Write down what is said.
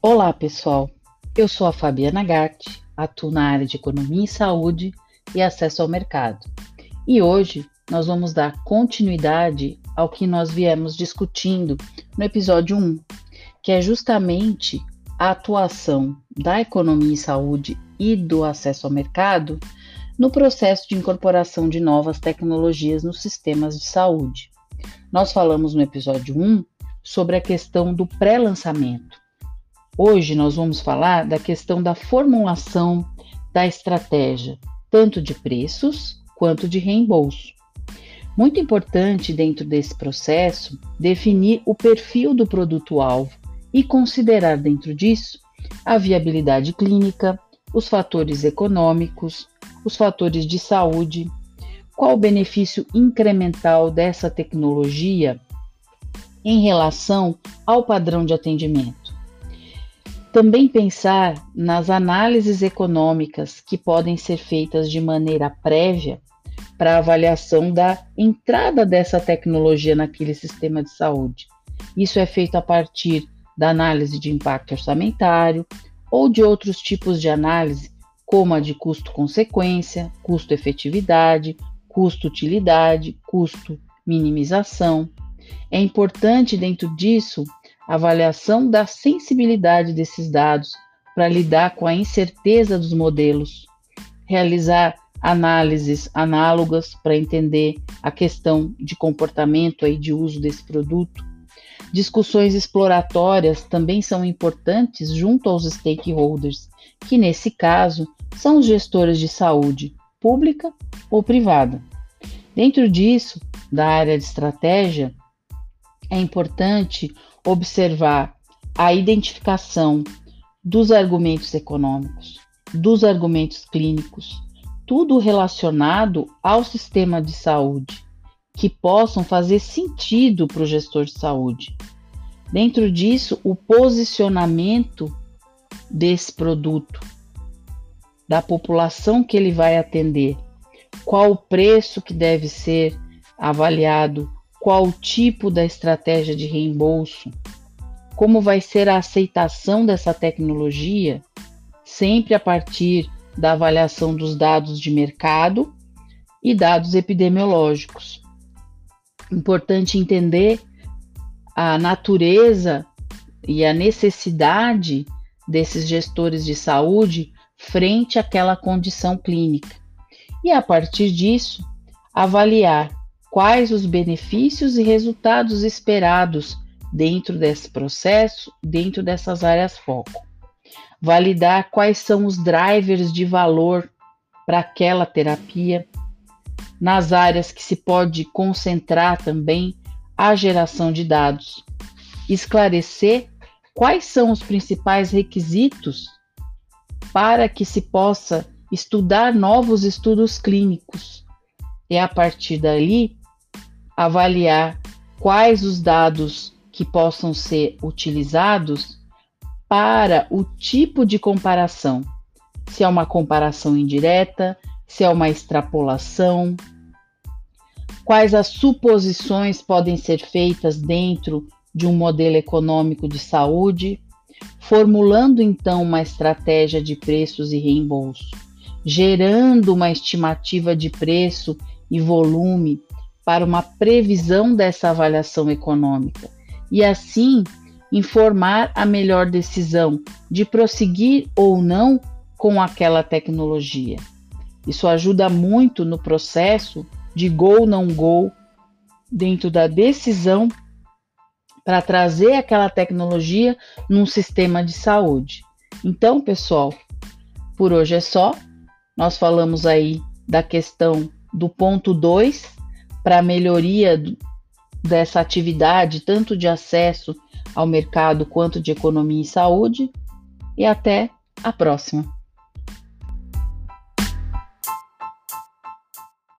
Olá, pessoal. Eu sou a Fabiana Gatti, atuo na área de Economia e Saúde e Acesso ao Mercado. E hoje nós vamos dar continuidade ao que nós viemos discutindo no episódio 1, que é justamente a atuação da economia e saúde e do acesso ao mercado no processo de incorporação de novas tecnologias nos sistemas de saúde. Nós falamos no episódio 1 sobre a questão do pré-lançamento. Hoje nós vamos falar da questão da formulação da estratégia, tanto de preços quanto de reembolso. Muito importante dentro desse processo definir o perfil do produto-alvo e considerar dentro disso a viabilidade clínica, os fatores econômicos, os fatores de saúde, qual o benefício incremental dessa tecnologia em relação ao padrão de atendimento. Também pensar nas análises econômicas que podem ser feitas de maneira prévia para avaliação da entrada dessa tecnologia naquele sistema de saúde. Isso é feito a partir da análise de impacto orçamentário ou de outros tipos de análise, como a de custo-consequência, custo-efetividade, custo-utilidade, custo-minimização. É importante, dentro disso, avaliação da sensibilidade desses dados para lidar com a incerteza dos modelos, realizar análises análogas para entender a questão de comportamento aí de uso desse produto. Discussões exploratórias também são importantes junto aos stakeholders, que nesse caso são os gestores de saúde, pública ou privada. Dentro disso, da área de estratégia, é importante observar a identificação dos argumentos econômicos, dos argumentos clínicos, tudo relacionado ao sistema de saúde, que possam fazer sentido para o gestor de saúde. Dentro disso, o posicionamento desse produto, da população que ele vai atender, qual o preço que deve ser avaliado, qual o tipo da estratégia de reembolso, como vai ser a aceitação dessa tecnologia, sempre a partir da avaliação dos dados de mercado e dados epidemiológicos. Importante entender a natureza e a necessidade desses gestores de saúde frente àquela condição clínica. E a partir disso, avaliar quais os benefícios e resultados esperados dentro desse processo, dentro dessas áreas foco. Validar quais são os drivers de valor para aquela terapia, nas áreas que se pode concentrar também a geração de dados, esclarecer quais são os principais requisitos para que se possa estudar novos estudos clínicos. E a partir dali avaliar quais os dados que possam ser utilizados para o tipo de comparação. Se é uma comparação indireta, se é uma extrapolação, quais as suposições podem ser feitas dentro de um modelo econômico de saúde, formulando então uma estratégia de preços e reembolso, gerando uma estimativa de preço e volume para uma previsão dessa avaliação econômica e assim informar a melhor decisão de prosseguir ou não com aquela tecnologia. Isso ajuda muito no processo de go não go dentro da decisão para trazer aquela tecnologia num sistema de saúde. Então, pessoal, por hoje é só. Nós falamos aí da questão do ponto 2 para melhoria dessa atividade, tanto de acesso ao mercado quanto de economia e saúde. E até a próxima!